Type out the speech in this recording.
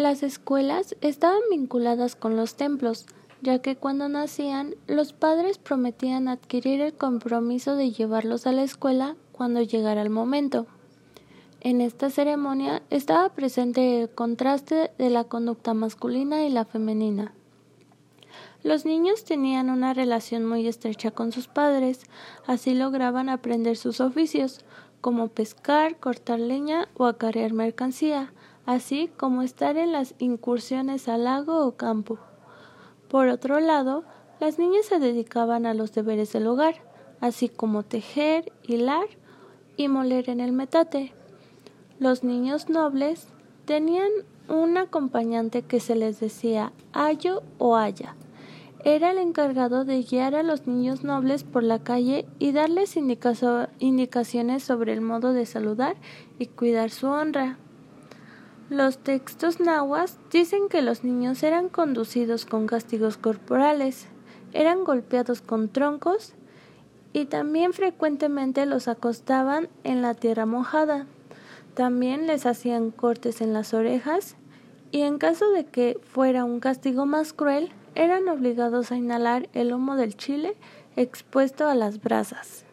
Las escuelas estaban vinculadas con los templos, ya que cuando nacían los padres prometían adquirir el compromiso de llevarlos a la escuela cuando llegara el momento. En esta ceremonia estaba presente el contraste de la conducta masculina y la femenina. Los niños tenían una relación muy estrecha con sus padres, así lograban aprender sus oficios, como pescar, cortar leña o acarrear mercancía, así como estar en las incursiones al lago o campo. Por otro lado, las niñas se dedicaban a los deberes del hogar, así como tejer, hilar y moler en el metate. Los niños nobles tenían un acompañante que se les decía ayo o aya. Era el encargado de guiar a los niños nobles por la calle y darles indicaciones sobre el modo de saludar y cuidar su honra. Los textos nahuas dicen que los niños eran conducidos con castigos corporales, eran golpeados con troncos y también frecuentemente los acostaban en la tierra mojada. También les hacían cortes en las orejas y en caso de que fuera un castigo más cruel, eran obligados a inhalar el humo del chile expuesto a las brasas.